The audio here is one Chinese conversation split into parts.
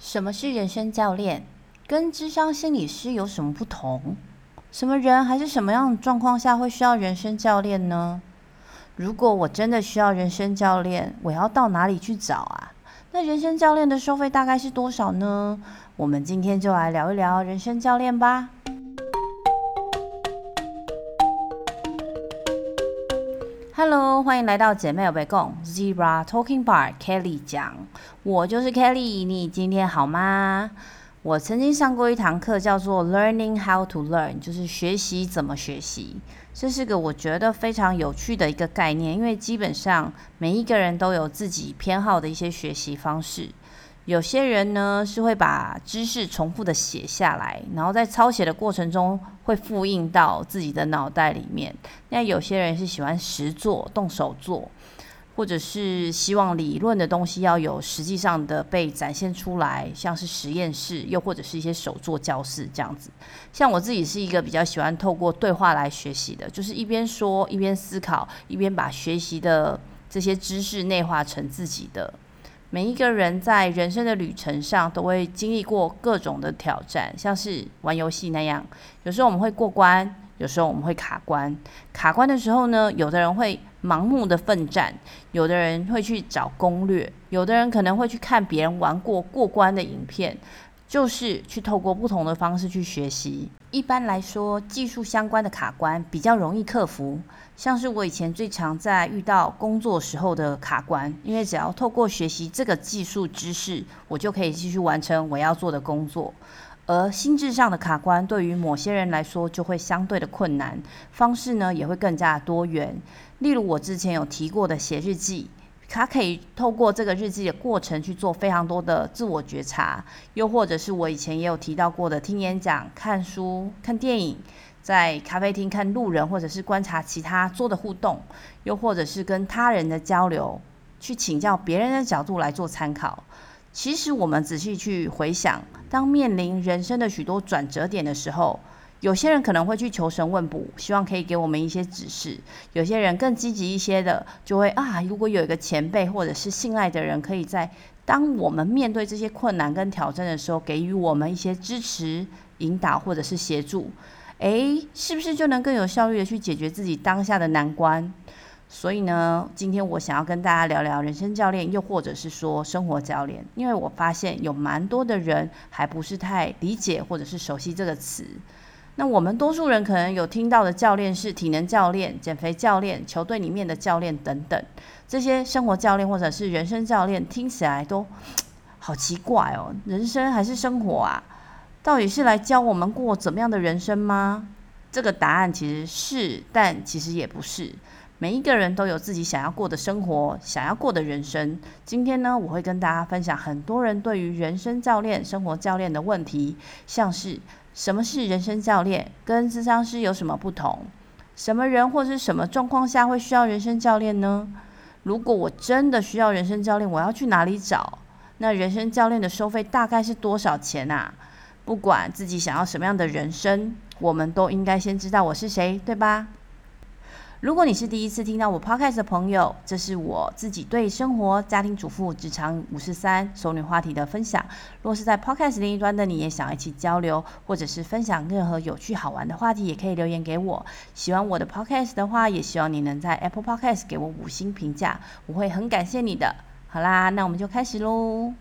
什么是人生教练？跟智商心理师有什么不同？什么人还是什么样的状况下会需要人生教练呢？如果我真的需要人生教练，我要到哪里去找啊？那人生教练的收费大概是多少呢？我们今天就来聊一聊人生教练吧。Hello，欢迎来到姐妹有被共 Zebra Talking Bar Kelly 讲，我就是 Kelly，你今天好吗？我曾经上过一堂课，叫做 Learning How to Learn，就是学习怎么学习。这是个我觉得非常有趣的一个概念，因为基本上每一个人都有自己偏好的一些学习方式。有些人呢是会把知识重复的写下来，然后在抄写的过程中会复印到自己的脑袋里面。那有些人是喜欢实做、动手做，或者是希望理论的东西要有实际上的被展现出来，像是实验室，又或者是一些手作教室这样子。像我自己是一个比较喜欢透过对话来学习的，就是一边说一边思考，一边把学习的这些知识内化成自己的。每一个人在人生的旅程上都会经历过各种的挑战，像是玩游戏那样，有时候我们会过关，有时候我们会卡关。卡关的时候呢，有的人会盲目的奋战，有的人会去找攻略，有的人可能会去看别人玩过过关的影片。就是去透过不同的方式去学习。一般来说，技术相关的卡关比较容易克服。像是我以前最常在遇到工作时候的卡关，因为只要透过学习这个技术知识，我就可以继续完成我要做的工作。而心智上的卡关，对于某些人来说就会相对的困难，方式呢也会更加多元。例如我之前有提过的写日记。他可以透过这个日记的过程去做非常多的自我觉察，又或者是我以前也有提到过的听演讲、看书、看电影，在咖啡厅看路人，或者是观察其他桌的互动，又或者是跟他人的交流，去请教别人的角度来做参考。其实我们仔细去回想，当面临人生的许多转折点的时候，有些人可能会去求神问卜，希望可以给我们一些指示；有些人更积极一些的，就会啊，如果有一个前辈或者是信赖的人，可以在当我们面对这些困难跟挑战的时候，给予我们一些支持、引导或者是协助，诶，是不是就能更有效率的去解决自己当下的难关？所以呢，今天我想要跟大家聊聊人生教练，又或者是说生活教练，因为我发现有蛮多的人还不是太理解或者是熟悉这个词。那我们多数人可能有听到的教练是体能教练、减肥教练、球队里面的教练等等，这些生活教练或者是人生教练听起来都 好奇怪哦，人生还是生活啊？到底是来教我们过怎么样的人生吗？这个答案其实是，但其实也不是。每一个人都有自己想要过的生活，想要过的人生。今天呢，我会跟大家分享很多人对于人生教练、生活教练的问题，像是什么是人生教练，跟智商师有什么不同？什么人或是什么状况下会需要人生教练呢？如果我真的需要人生教练，我要去哪里找？那人生教练的收费大概是多少钱啊？不管自己想要什么样的人生，我们都应该先知道我是谁，对吧？如果你是第一次听到我 podcast 的朋友，这是我自己对生活、家庭主妇、职场五十三、熟女话题的分享。若是在 podcast 另一端的你也想一起交流，或者是分享任何有趣好玩的话题，也可以留言给我。喜欢我的 podcast 的话，也希望你能在 Apple Podcast 给我五星评价，我会很感谢你的。好啦，那我们就开始喽。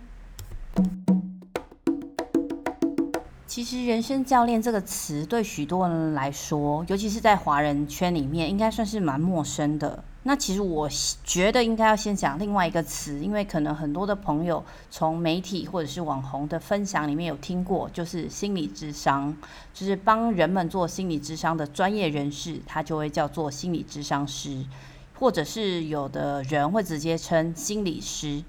其实“人生教练”这个词对许多人来说，尤其是在华人圈里面，应该算是蛮陌生的。那其实我觉得应该要先讲另外一个词，因为可能很多的朋友从媒体或者是网红的分享里面有听过，就是心理智商，就是帮人们做心理智商的专业人士，他就会叫做心理智商师，或者是有的人会直接称心理师。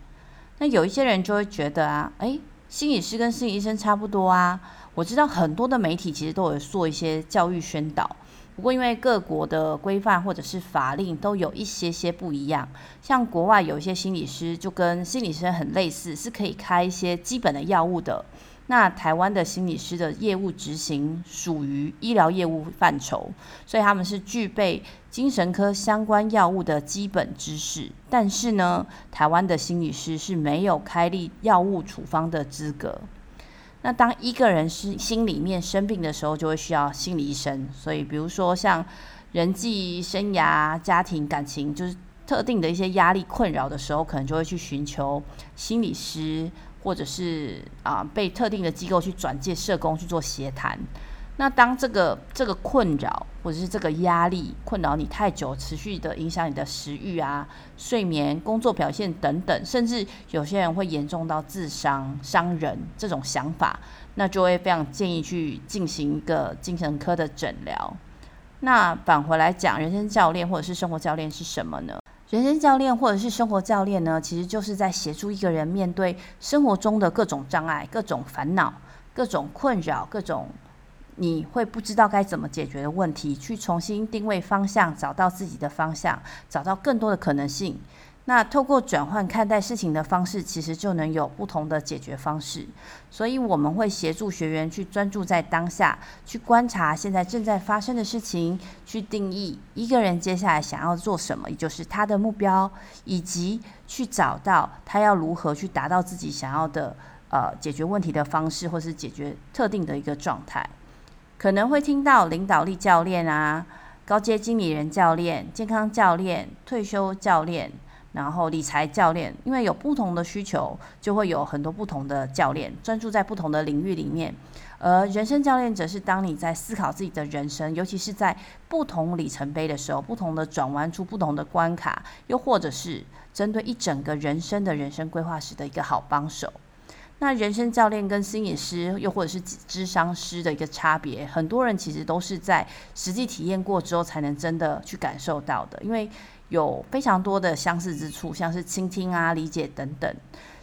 那有一些人就会觉得啊，诶，心理师跟心理医生差不多啊。我知道很多的媒体其实都有做一些教育宣导，不过因为各国的规范或者是法令都有一些些不一样，像国外有一些心理师就跟心理医生很类似，是可以开一些基本的药物的。那台湾的心理师的业务执行属于医疗业务范畴，所以他们是具备精神科相关药物的基本知识。但是呢，台湾的心理师是没有开立药物处方的资格。那当一个人是心里面生病的时候，就会需要心理医生。所以，比如说像人际、生涯、家庭、感情，就是特定的一些压力困扰的时候，可能就会去寻求心理师，或者是啊、被特定的机构去转介社工去做协谈。那当这个这个困扰或者是这个压力困扰你太久，持续的影响你的食欲啊、睡眠、工作表现等等，甚至有些人会严重到自伤、伤人这种想法，那就会非常建议去进行一个精神科的诊疗。那返回来讲，人生教练或者是生活教练是什么呢？人生教练或者是生活教练呢，其实就是在协助一个人面对生活中的各种障碍、各种烦恼、各种困扰、各种。你会不知道该怎么解决的问题，去重新定位方向，找到自己的方向，找到更多的可能性。那透过转换看待事情的方式，其实就能有不同的解决方式。所以我们会协助学员去专注在当下，去观察现在正在发生的事情，去定义一个人接下来想要做什么，也就是他的目标，以及去找到他要如何去达到自己想要的呃解决问题的方式，或是解决特定的一个状态。可能会听到领导力教练啊、高阶经理人教练、健康教练、退休教练，然后理财教练，因为有不同的需求，就会有很多不同的教练专注在不同的领域里面。而人生教练则是当你在思考自己的人生，尤其是在不同里程碑的时候，不同的转弯出不同的关卡，又或者是针对一整个人生的人生规划时的一个好帮手。那人生教练跟心理师，又或者是智商师的一个差别，很多人其实都是在实际体验过之后，才能真的去感受到的。因为有非常多的相似之处，像是倾听啊、理解等等。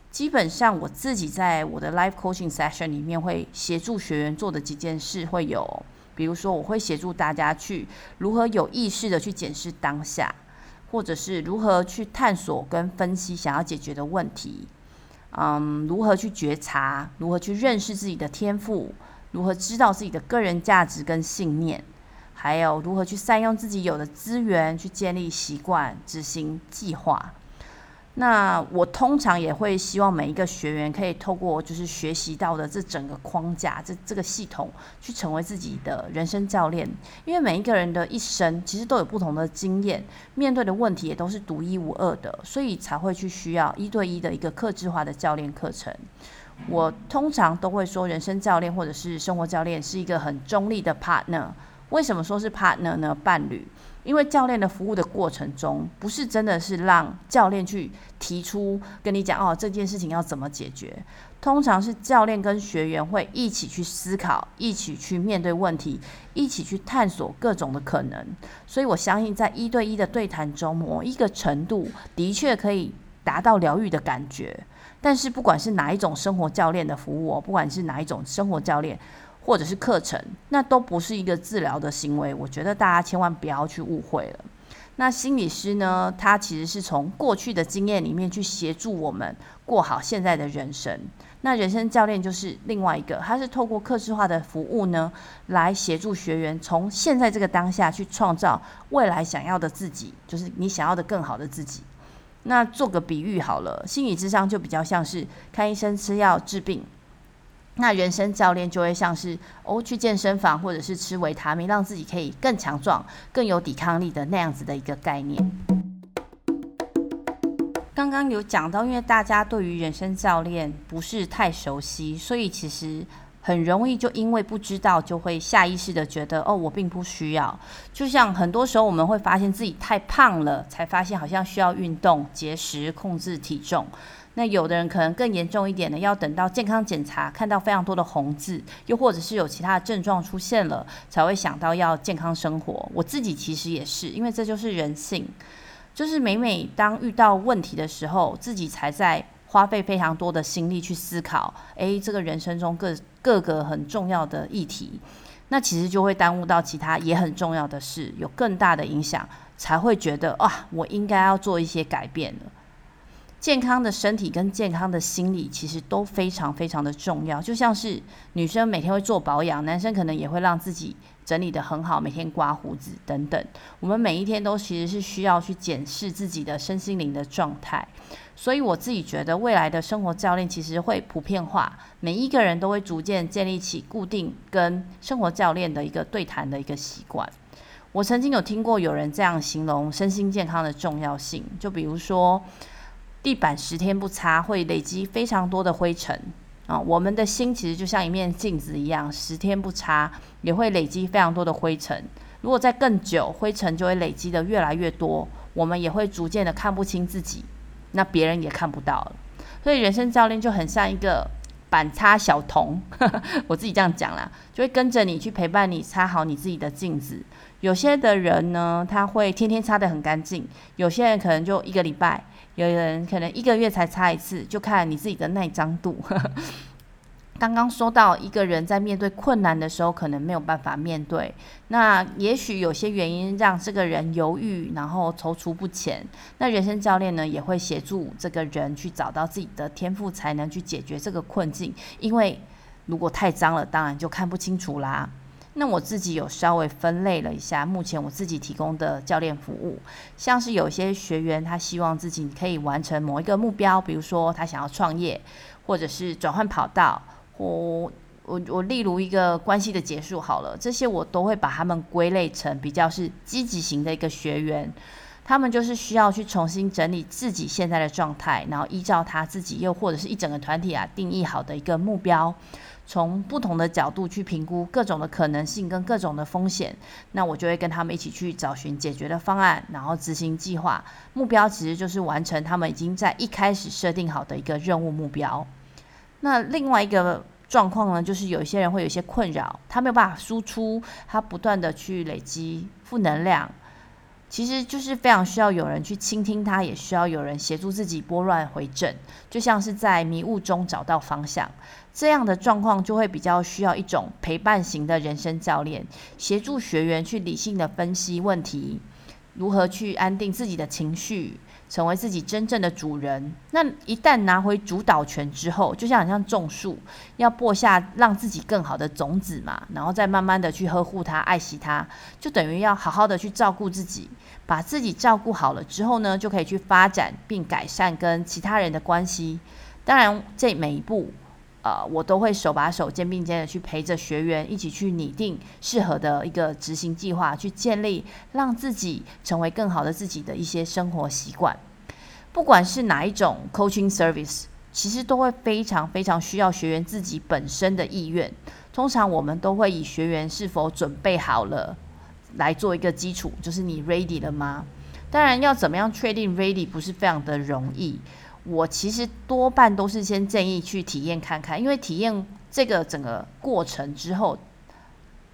基本上我自己在我的 life coaching session 里面，会协助学员做的几件事，会有，比如说我会协助大家去如何有意识的去检视当下，或者是如何去探索跟分析想要解决的问题。嗯，如何去觉察？如何去认识自己的天赋？如何知道自己的个人价值跟信念？还有如何去善用自己有的资源，去建立习惯、执行计划？那我通常也会希望每一个学员可以透过就是学习到的这整个框架，这这个系统，去成为自己的人生教练。因为每一个人的一生其实都有不同的经验，面对的问题也都是独一无二的，所以才会去需要一对一的一个客制化的教练课程。我通常都会说，人生教练或者是生活教练是一个很中立的 partner。为什么说是 partner 呢？伴侣。因为教练的服务的过程中，不是真的是让教练去提出跟你讲哦，这件事情要怎么解决。通常是教练跟学员会一起去思考，一起去面对问题，一起去探索各种的可能。所以我相信，在一对一的对谈中，某一个程度的确可以达到疗愈的感觉。但是不管是哪一种生活教练的服务，不管是哪一种生活教练。或者是课程，那都不是一个治疗的行为。我觉得大家千万不要去误会了。那心理师呢，他其实是从过去的经验里面去协助我们过好现在的人生。那人生教练就是另外一个，他是透过客制化的服务呢，来协助学员从现在这个当下去创造未来想要的自己，就是你想要的更好的自己。那做个比喻好了，心理智商就比较像是看医生吃药治病。那人生教练就会像是哦，去健身房或者是吃维他命，让自己可以更强壮、更有抵抗力的那样子的一个概念。刚刚有讲到，因为大家对于人生教练不是太熟悉，所以其实很容易就因为不知道，就会下意识的觉得哦，我并不需要。就像很多时候我们会发现自己太胖了，才发现好像需要运动、节食、控制体重。那有的人可能更严重一点的，要等到健康检查看到非常多的红字，又或者是有其他的症状出现了，才会想到要健康生活。我自己其实也是，因为这就是人性，就是每每当遇到问题的时候，自己才在花费非常多的心力去思考，诶，这个人生中各各个很重要的议题，那其实就会耽误到其他也很重要的事，有更大的影响，才会觉得啊，我应该要做一些改变了。健康的身体跟健康的心理其实都非常非常的重要。就像是女生每天会做保养，男生可能也会让自己整理得很好，每天刮胡子等等。我们每一天都其实是需要去检视自己的身心灵的状态。所以我自己觉得，未来的生活教练其实会普遍化，每一个人都会逐渐建立起固定跟生活教练的一个对谈的一个习惯。我曾经有听过有人这样形容身心健康的重要性，就比如说，地板十天不擦会累积非常多的灰尘啊，我们的心其实就像一面镜子一样，十天不擦也会累积非常多的灰尘。如果再更久，灰尘就会累积得越来越多，我们也会逐渐的看不清自己，那别人也看不到了。所以人生教练就很像一个板擦小童，我自己这样讲啦，就会跟着你去陪伴你擦好你自己的镜子。有些的人呢，他会天天擦得很干净；有些人可能就一个礼拜，有人可能一个月才擦一次，就看你自己的耐脏度。刚刚说到一个人在面对困难的时候，可能没有办法面对，那也许有些原因让这个人犹豫，然后踌躇不前。那人生教练呢，也会协助这个人去找到自己的天赋才能去解决这个困境。因为如果太脏了，当然就看不清楚啦。那我自己有稍微分类了一下，目前我自己提供的教练服务，像是有些学员他希望自己可以完成某一个目标，比如说他想要创业，或者是转换跑道，或我我例如一个关系的结束好了，这些我都会把他们归类成比较是积极型的一个学员，他们就是需要去重新整理自己现在的状态，然后依照他自己又或者是一整个团体啊定义好的一个目标。从不同的角度去评估各种的可能性跟各种的风险，那我就会跟他们一起去找寻解决的方案，然后执行计划。目标其实就是完成他们已经在一开始设定好的一个任务目标。那另外一个状况呢，就是有一些人会有一些困扰，他没有办法输出，他不断的去累积负能量。其实就是非常需要有人去倾听他，也需要有人协助自己拨乱回正，就像是在迷雾中找到方向。这样的状况就会比较需要一种陪伴型的人生教练，协助学员去理性的分析问题，如何去安定自己的情绪。成为自己真正的主人。那一旦拿回主导权之后，就像很像种树，要播下让自己更好的种子嘛，然后再慢慢的去呵护它、爱惜它，就等于要好好的去照顾自己。把自己照顾好了之后呢，就可以去发展并改善跟其他人的关系。当然，这每一步，呃，我都会手把手、肩并肩的去陪着学员一起去拟定适合的一个执行计划，去建立让自己成为更好的自己的一些生活习惯。不管是哪一种 coaching service，其实都会非常非常需要学员自己本身的意愿。通常我们都会以学员是否准备好了来做一个基础，就是你 ready 了吗？当然，要怎么样确定 ready 不是非常的容易。我其实多半都是先建议去体验看看，因为体验这个整个过程之后，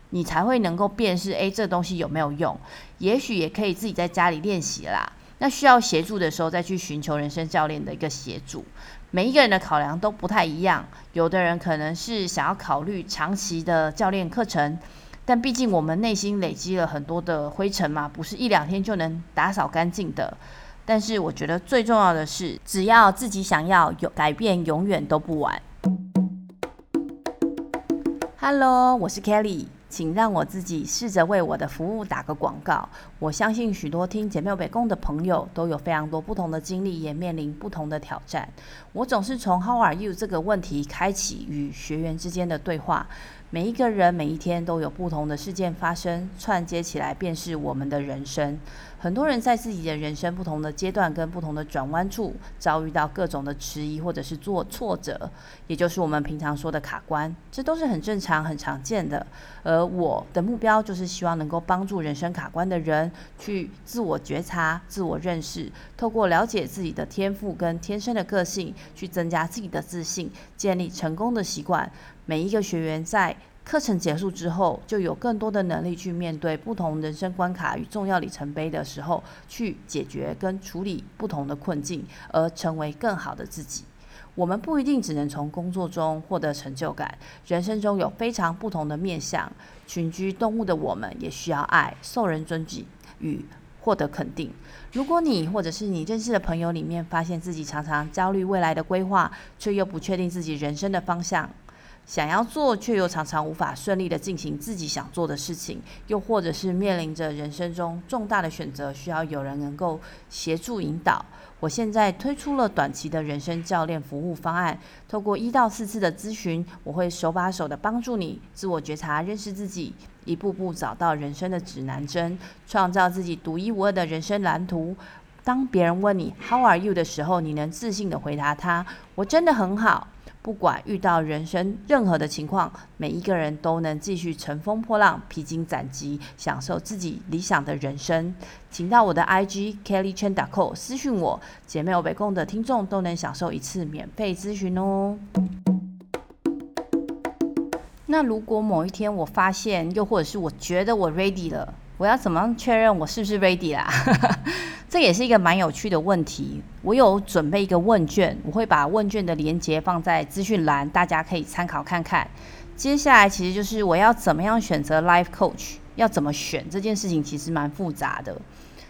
你才会能够辨识，诶，这东西有没有用？也许也可以自己在家里练习啦。那需要协助的时候，再去寻求人生教练的一个协助。每一个人的考量都不太一样，有的人可能是想要考虑长期的教练课程，但毕竟我们内心累积了很多的灰尘嘛，不是一两天就能打扫干净的。但是我觉得最重要的是，只要自己想要有改变，永远都不晚。Hello，我是 Kelly，请让我自己试着为我的服务打个广告。我相信许多听姐妹北共的朋友都有非常多不同的经历，也面临不同的挑战。我总是从 How are you 这个问题开启与学员之间的对话。每一个人每一天都有不同的事件发生，串接起来便是我们的人生。很多人在自己的人生不同的阶段跟不同的转弯处，遭遇到各种的迟疑或者是做挫折，也就是我们平常说的卡关，这都是很正常、很常见的。而我的目标就是希望能够帮助人生卡关的人去自我觉察、自我认识，透过了解自己的天赋跟天生的个性，去增加自己的自信，建立成功的习惯。每一个学员在课程结束之后，就有更多的能力去面对不同人生关卡与重要里程碑的时候，去解决跟处理不同的困境，而成为更好的自己。我们不一定只能从工作中获得成就感，人生中有非常不同的面向。群居动物的我们也需要爱、受人尊敬与获得肯定。如果你或者是你认识的朋友里面发现自己常常焦虑未来的规划，却又不确定自己人生的方向，想要做却又常常无法顺利的进行自己想做的事情，又或者是面临着人生中重大的选择，需要有人能够协助引导。我现在推出了短期的人生教练服务方案，透过一到四次的咨询，我会手把手的帮助你自我觉察、认识自己，一步步找到人生的指南针，创造自己独一无二的人生蓝图。当别人问你 “How are you” 的时候，你能自信的回答他：“我真的很好。”不管遇到人生任何的情况，每一个人都能继续乘风破浪、披荆斩棘，享受自己理想的人生。请到我的 IG Kelly Chen dot co 私讯我，姐妹有北共的听众都能享受一次免费咨询哦。那如果某一天我发现，又或者是我觉得我 ready 了，我要怎么样确认我是不是 ready 啦？这也是一个蛮有趣的问题。我有准备一个问卷，我会把问卷的连接放在资讯栏，大家可以参考看看。接下来其实就是我要怎么样选择 life coach，要怎么选这件事情其实蛮复杂的。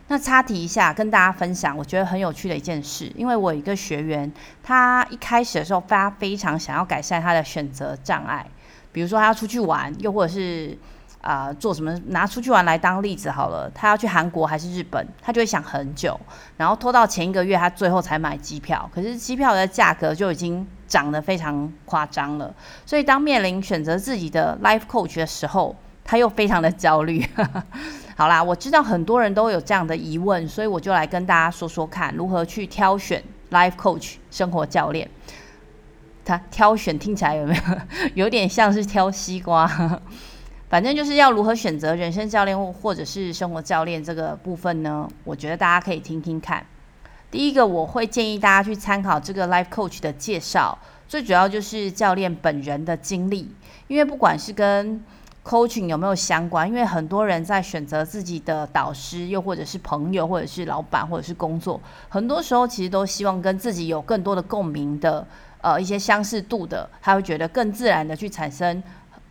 那插题一下，跟大家分享，我觉得很有趣的一件事，因为我有一个学员，他一开始的时候，他非常想要改善他的选择障碍，比如说他要出去玩，又或者是。啊、做什么？拿出去玩来当例子好了。他要去韩国还是日本？他就会想很久，然后拖到前一个月，他最后才买机票。可是机票的价格就已经涨得非常夸张了。所以当面临选择自己的 life coach 的时候，他又非常的焦虑。好啦，我知道很多人都有这样的疑问，所以我就来跟大家说说看，如何去挑选 life coach 生活教练。他挑选听起来有没有有点像是挑西瓜？反正就是要如何选择人生教练或或者是生活教练这个部分呢？我觉得大家可以听听看。第一个，我会建议大家去参考这个 life coach 的介绍，最主要就是教练本人的经历，因为不管是跟 coaching 有没有相关，因为很多人在选择自己的导师，又或者是朋友，或者是老板，或者是工作，很多时候其实都希望跟自己有更多的共鸣的，呃，一些相似度的，他会觉得更自然的去产生。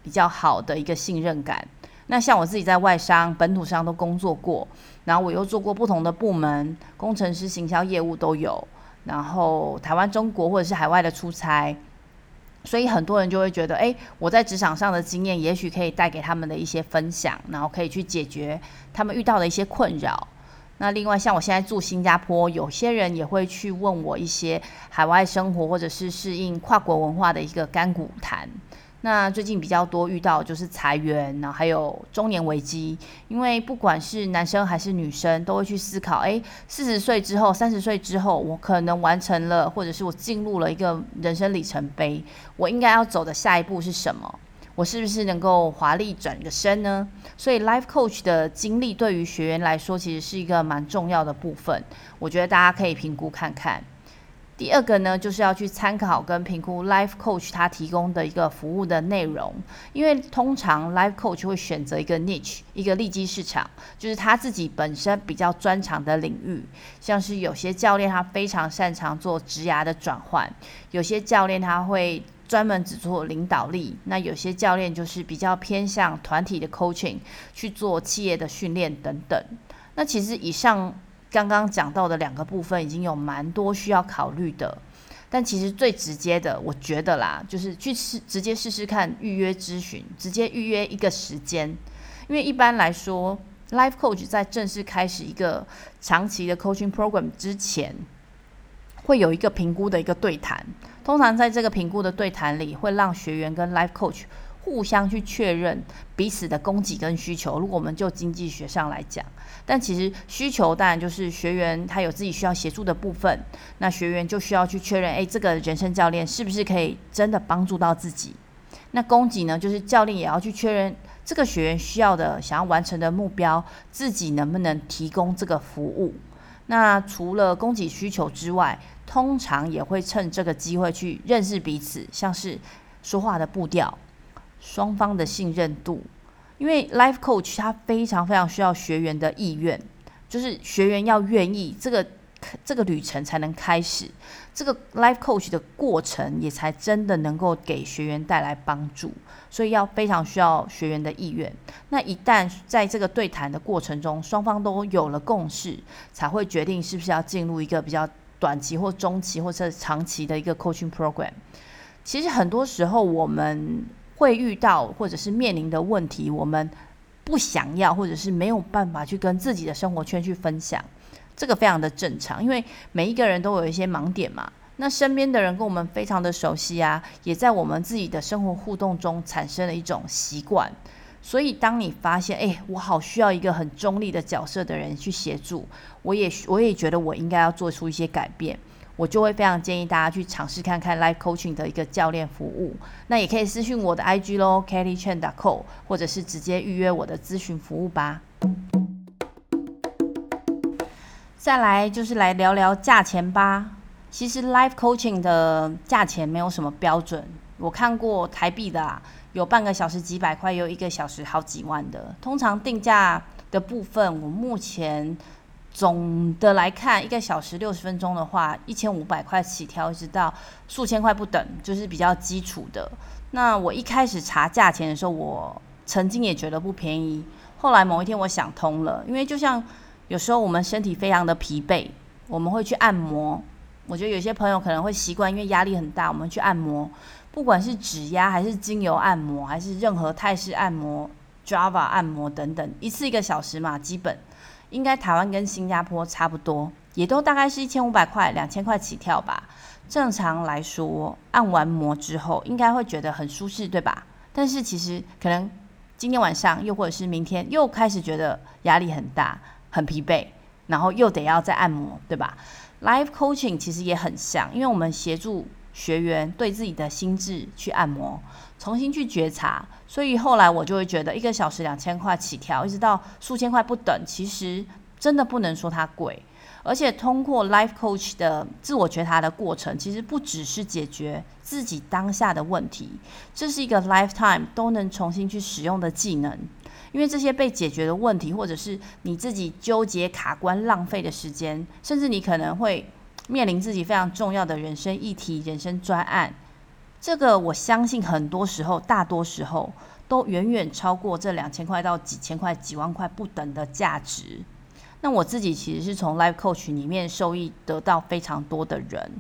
比较好的一个信任感。那像我自己在外商、本土商都工作过，然后我又做过不同的部门，工程师、行销业务都有。然后台湾、中国或者是海外的出差，所以很多人就会觉得，诶，我在职场上的经验，也许可以带给他们的一些分享，然后可以去解决他们遇到的一些困扰。那另外，像我现在住新加坡，有些人也会去问我一些海外生活或者是适应跨国文化的一个干股谈。那最近比较多遇到就是裁员，然后还有中年危机，因为不管是男生还是女生，都会去思考：诶，四十岁之后、三十岁之后，我可能完成了，或者是我进入了一个人生里程碑，我应该要走的下一步是什么？我是不是能够华丽转个身呢？所以，life coach 的经历对于学员来说，其实是一个蛮重要的部分。我觉得大家可以评估看看。第二个呢，就是要去参考跟评估 Life Coach 他提供的一个服务的内容，因为通常 Life Coach 会选择一个 niche，一个利基市场，就是他自己本身比较专长的领域。像是有些教练他非常擅长做职涯的转换，有些教练他会专门只做领导力，那有些教练就是比较偏向团体的 coaching，去做企业的训练等等。那其实以上。刚刚讲到的两个部分已经有蛮多需要考虑的，但其实最直接的，我觉得啦，就是去试直接试试看预约咨询，直接预约一个时间，因为一般来说，Life Coach 在正式开始一个长期的 Coaching Program 之前，会有一个评估的一个对谈，通常在这个评估的对谈里，会让学员跟 Life Coach。互相去确认彼此的供给跟需求。如果我们就经济学上来讲，但其实需求当然就是学员他有自己需要协助的部分，那学员就需要去确认，诶，这个人生教练是不是可以真的帮助到自己？那供给呢，就是教练也要去确认这个学员需要的、想要完成的目标，自己能不能提供这个服务？那除了供给需求之外，通常也会趁这个机会去认识彼此，像是说话的步调。双方的信任度，因为 life coach 他非常非常需要学员的意愿，就是学员要愿意这个这个旅程才能开始，这个 life coach 的过程也才真的能够给学员带来帮助。所以要非常需要学员的意愿。那一旦在这个对谈的过程中，双方都有了共识，才会决定是不是要进入一个比较短期或中期或者长期的一个 coaching program。其实很多时候我们会遇到或者是面临的问题，我们不想要或者是没有办法去跟自己的生活圈去分享，这个非常的正常，因为每一个人都有一些盲点嘛。那身边的人跟我们非常的熟悉啊，也在我们自己的生活互动中产生了一种习惯。所以，当你发现，哎，我好需要一个很中立的角色的人去协助，我也我也觉得我应该要做出一些改变，我就会非常建议大家去尝试看看 Life Coaching 的一个教练服务。那也可以私讯我的 IG 咯，kellychen.co，或者是直接预约我的咨询服务吧。再来就是来聊聊价钱吧。其实 life coaching 的价钱没有什么标准，我看过台币的啊，有半个小时几百块，有一个小时好几万的。通常定价的部分，我目前总的来看，一个小时六十分钟的话，一千五百块起跳，一直到数千块不等，就是比较基础的。那我一开始查价钱的时候，我曾经也觉得不便宜，后来某一天我想通了，因为就像有时候我们身体非常的疲惫，我们会去按摩。我觉得有些朋友可能会习惯，因为压力很大，我们去按摩，不管是指压还是精油按摩，还是任何泰式按摩、Java 按摩等等，一次一个小时嘛，基本应该台湾跟新加坡差不多，也都大概是一千五百块、两千块起跳吧。正常来说，按完摩之后应该会觉得很舒适，对吧？但是其实可能今天晚上又或者是明天又开始觉得压力很大、很疲惫，然后又得要再按摩，对吧？Life coaching 其实也很像，因为我们协助学员对自己的心智去按摩，重新去觉察，所以后来我就会觉得一个小时两千块起跳，一直到数千块不等，其实真的不能说它贵。而且通过 Life coach 的自我觉察的过程，其实不只是解决自己当下的问题，这是一个 lifetime 都能重新去使用的技能。因为这些被解决的问题，或者是你自己纠结卡关浪费的时间，甚至你可能会面临自己非常重要的人生议题、人生专案，这个我相信很多时候、大多时候都远远超过这两千块到几千块、几万块不等的价值。那我自己其实是从 Life Coach 里面受益得到非常多的人。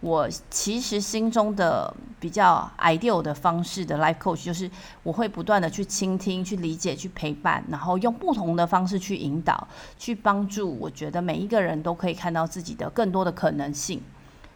我其实心中的比较 ideal 的方式的 Life Coach，就是我会不断的去倾听、去理解、去陪伴，然后用不同的方式去引导、去帮助。我觉得每一个人都可以看到自己的更多的可能性。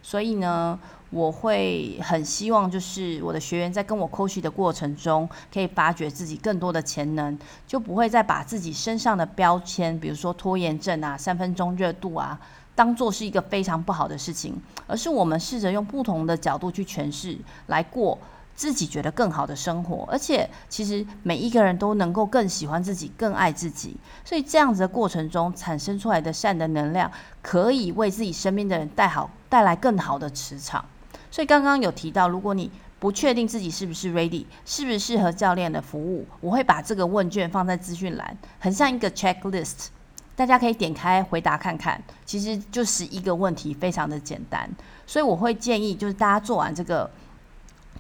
所以呢，我会很希望，就是我的学员在跟我 coach 的过程中，可以发掘自己更多的潜能，就不会再把自己身上的标签，比如说拖延症啊、三分钟热度啊，当做是一个非常不好的事情，而是我们试着用不同的角度去诠释，来过自己觉得更好的生活。而且，其实每一个人都能够更喜欢自己、更爱自己，所以这样子的过程中产生出来的善的能量，可以为自己身边的人带好。带来更好的磁场，所以刚刚有提到，如果你不确定自己是不是 ready，是不是适合教练的服务，我会把这个问卷放在资讯栏，很像一个 checklist，大家可以点开回答看看。其实就是一个问题，非常的简单，所以我会建议，就是大家做完这个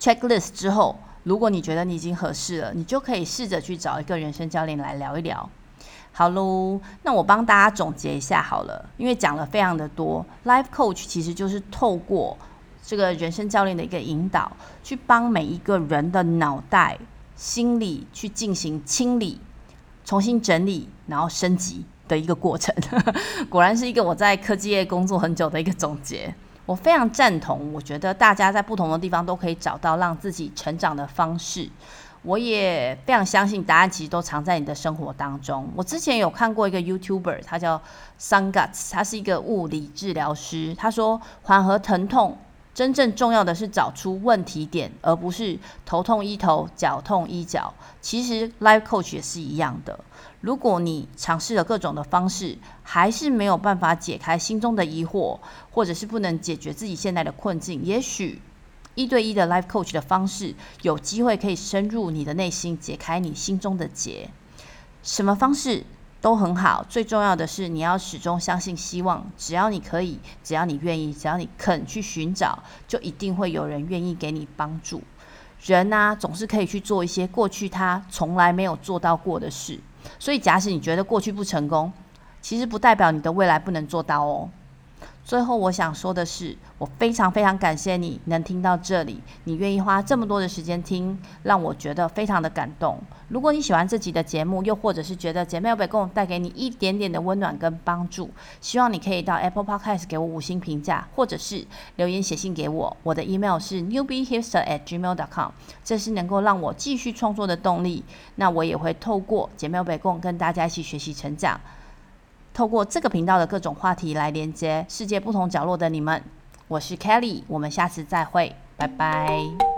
checklist 之后，如果你觉得你已经合适了，你就可以试着去找一个人生教练来聊一聊。好喽，那我帮大家总结一下好了，因为讲了非常的多。Life Coach 其实就是透过这个人生教练的一个引导，去帮每一个人的脑袋、心理去进行清理、重新整理，然后升级的一个过程。果然是一个我在科技业工作很久的一个总结。我非常赞同，我觉得大家在不同的地方都可以找到让自己成长的方式。我也非常相信答案其实都藏在你的生活当中。我之前有看过一个 YouTuber，他叫 Sun Guts，他是一个物理治疗师。他说，缓和疼痛真正重要的是找出问题点，而不是头痛医头，脚痛医脚。其实 Life Coach 也是一样的。如果你尝试了各种的方式，还是没有办法解开心中的疑惑，或者是不能解决自己现在的困境，也许。一对一的 life coach 的方式，有机会可以深入你的内心，解开你心中的结。什么方式都很好。最重要的是，你要始终相信希望。只要你可以，只要你愿意，只要你肯去寻找，就一定会有人愿意给你帮助。人呐、总是可以去做一些过去他从来没有做到过的事。所以，假使你觉得过去不成功，其实不代表你的未来不能做到哦。最后，我想说的是，我非常非常感谢你能听到这里，你愿意花这么多的时间听，让我觉得非常的感动。如果你喜欢这集的节目，又或者是觉得姐妹有被共带给你一点点的温暖跟帮助，希望你可以到 Apple Podcast 给我五星评价，或者是留言写信给我。我的 email 是 newbiehipster@gmail.com，这是能够让我继续创作的动力。那我也会透过姐妹有被共跟大家一起学习成长。透过这个频道的各种话题来连接世界不同角落的你们，我是 Kelly，我们下次再会，拜拜。